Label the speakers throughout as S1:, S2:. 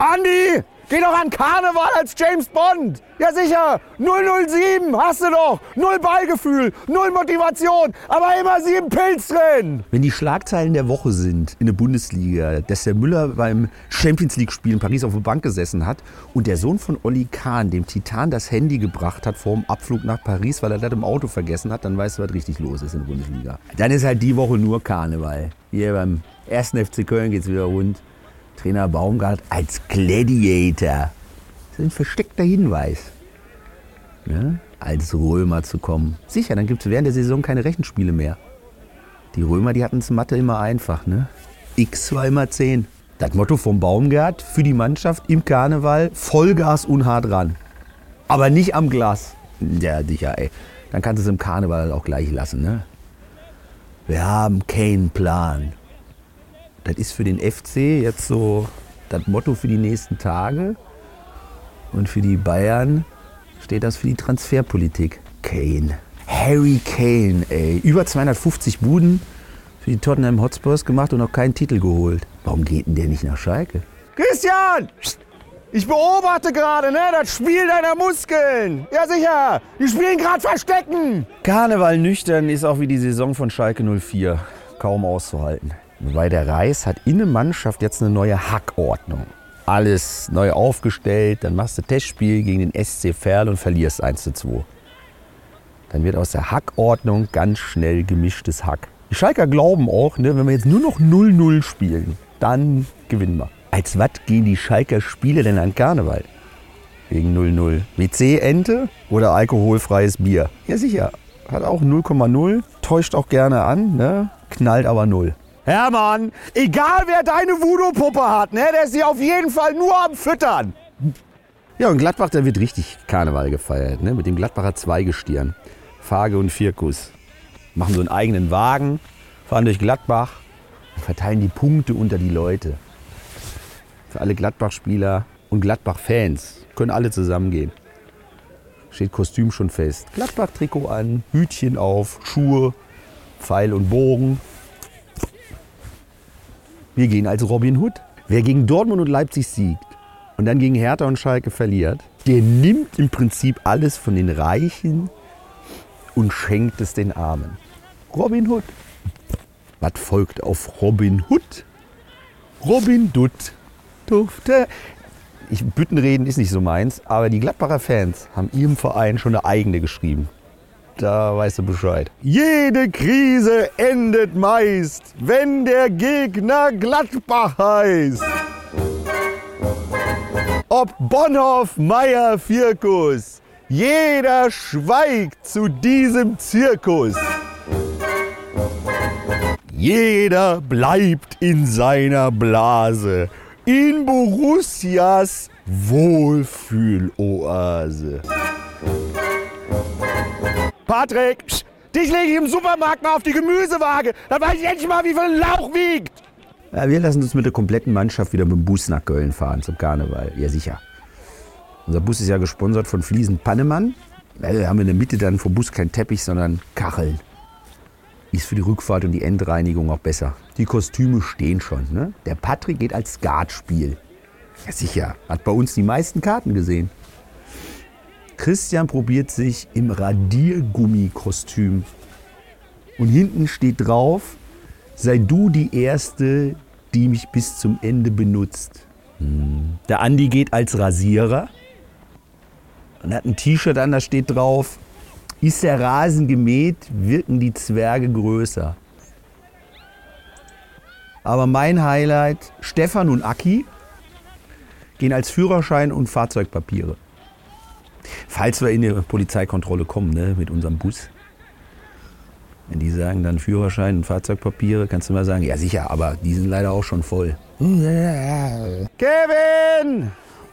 S1: Andi, geh doch an Karneval als James Bond. Ja sicher, 007 hast du doch. Null Ballgefühl, null Motivation, aber immer sieben Pilz drin.
S2: Wenn die Schlagzeilen der Woche sind in der Bundesliga, dass der Müller beim Champions League-Spiel in Paris auf der Bank gesessen hat und der Sohn von Olli Kahn dem Titan das Handy gebracht hat vor dem Abflug nach Paris, weil er das im Auto vergessen hat, dann weißt du, was richtig los ist in der Bundesliga. Dann ist halt die Woche nur Karneval. Hier beim 1. FC Köln geht's wieder rund. Trainer Baumgart als Gladiator. Das ist ein versteckter Hinweis. Ne? Als Römer zu kommen. Sicher, dann gibt es während der Saison keine Rechenspiele mehr. Die Römer, die hatten es Mathe immer einfach. Ne? X war immer 10. Das Motto vom Baumgart für die Mannschaft im Karneval: Vollgas und hart ran. Aber nicht am Glas. Ja, sicher, ey. Dann kannst du es im Karneval auch gleich lassen. Ne? Wir haben keinen Plan. Das ist für den FC jetzt so das Motto für die nächsten Tage. Und für die Bayern steht das für die Transferpolitik. Kane. Harry Kane, ey. Über 250 Buden für die Tottenham Hotspurs gemacht und noch keinen Titel geholt. Warum geht denn der nicht nach Schalke?
S1: Christian! Ich beobachte gerade, ne, das Spiel deiner Muskeln. Ja sicher, die spielen gerade Verstecken.
S2: Karneval nüchtern ist auch wie die Saison von Schalke 04. Kaum auszuhalten. Wobei der Reis hat in der Mannschaft jetzt eine neue Hackordnung. Alles neu aufgestellt, dann machst du Testspiel gegen den SC Verl und verlierst 1 zu 2. Dann wird aus der Hackordnung ganz schnell gemischtes Hack. Die Schalker glauben auch, ne, wenn wir jetzt nur noch 0-0 spielen, dann gewinnen wir. Als was gehen die Schalker Spiele denn an Karneval? Wegen 0-0. WC-Ente oder alkoholfreies Bier? Ja sicher, hat auch 0,0, täuscht auch gerne an, ne? knallt aber 0.
S1: Hermann, egal wer deine Voodoo-Puppe hat, ne, der ist sie auf jeden Fall nur am Füttern.
S2: Ja, und Gladbach, da wird richtig Karneval gefeiert, ne? mit dem Gladbacher Zweigestirn. Fage und Vierkus. Machen so einen eigenen Wagen, fahren durch Gladbach und verteilen die Punkte unter die Leute. Für alle Gladbach-Spieler und Gladbach-Fans können alle zusammengehen. Steht Kostüm schon fest. Gladbach-Trikot an, Hütchen auf, Schuhe, Pfeil und Bogen. Wir gehen als Robin Hood. Wer gegen Dortmund und Leipzig siegt und dann gegen Hertha und Schalke verliert, der nimmt im Prinzip alles von den Reichen und schenkt es den Armen. Robin Hood. Was folgt auf Robin Hood? Robin Dutt durfte. Ich, Büttenreden ist nicht so meins, aber die Gladbacher Fans haben ihrem Verein schon eine eigene geschrieben. Da weißt du Bescheid.
S1: Jede Krise endet meist, wenn der Gegner Gladbach heißt. Ob Bonhoff, Meier, Vierkus, jeder schweigt zu diesem Zirkus. Jeder bleibt in seiner Blase, in Borussias Wohlfühloase. Patrick, psch, dich lege ich im Supermarkt mal auf die Gemüsewaage. Da weiß ich endlich mal, wie viel Lauch wiegt.
S2: Ja, wir lassen uns mit der kompletten Mannschaft wieder mit dem Bus nach Köln fahren zum Karneval. Ja, sicher. Unser Bus ist ja gesponsert von Fliesen Pannemann. Wir haben in der Mitte dann vom Bus kein Teppich, sondern Kacheln. Ist für die Rückfahrt und die Endreinigung auch besser. Die Kostüme stehen schon. Ne? Der Patrick geht als Skatspiel. Ja, sicher. Hat bei uns die meisten Karten gesehen. Christian probiert sich im Radiergummikostüm. Und hinten steht drauf, sei du die Erste, die mich bis zum Ende benutzt. Der Andi geht als Rasierer und hat ein T-Shirt an, da steht drauf, ist der Rasen gemäht, wirken die Zwerge größer. Aber mein Highlight, Stefan und Aki gehen als Führerschein und Fahrzeugpapiere. Falls wir in die Polizeikontrolle kommen ne, mit unserem Bus. Wenn die sagen dann Führerschein und Fahrzeugpapiere, kannst du mal sagen, ja sicher, aber die sind leider auch schon voll.
S1: Kevin!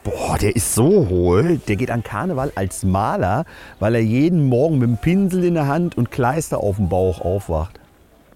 S2: Boah, der ist so hohl. Der geht an Karneval als Maler, weil er jeden Morgen mit dem Pinsel in der Hand und Kleister auf dem Bauch aufwacht.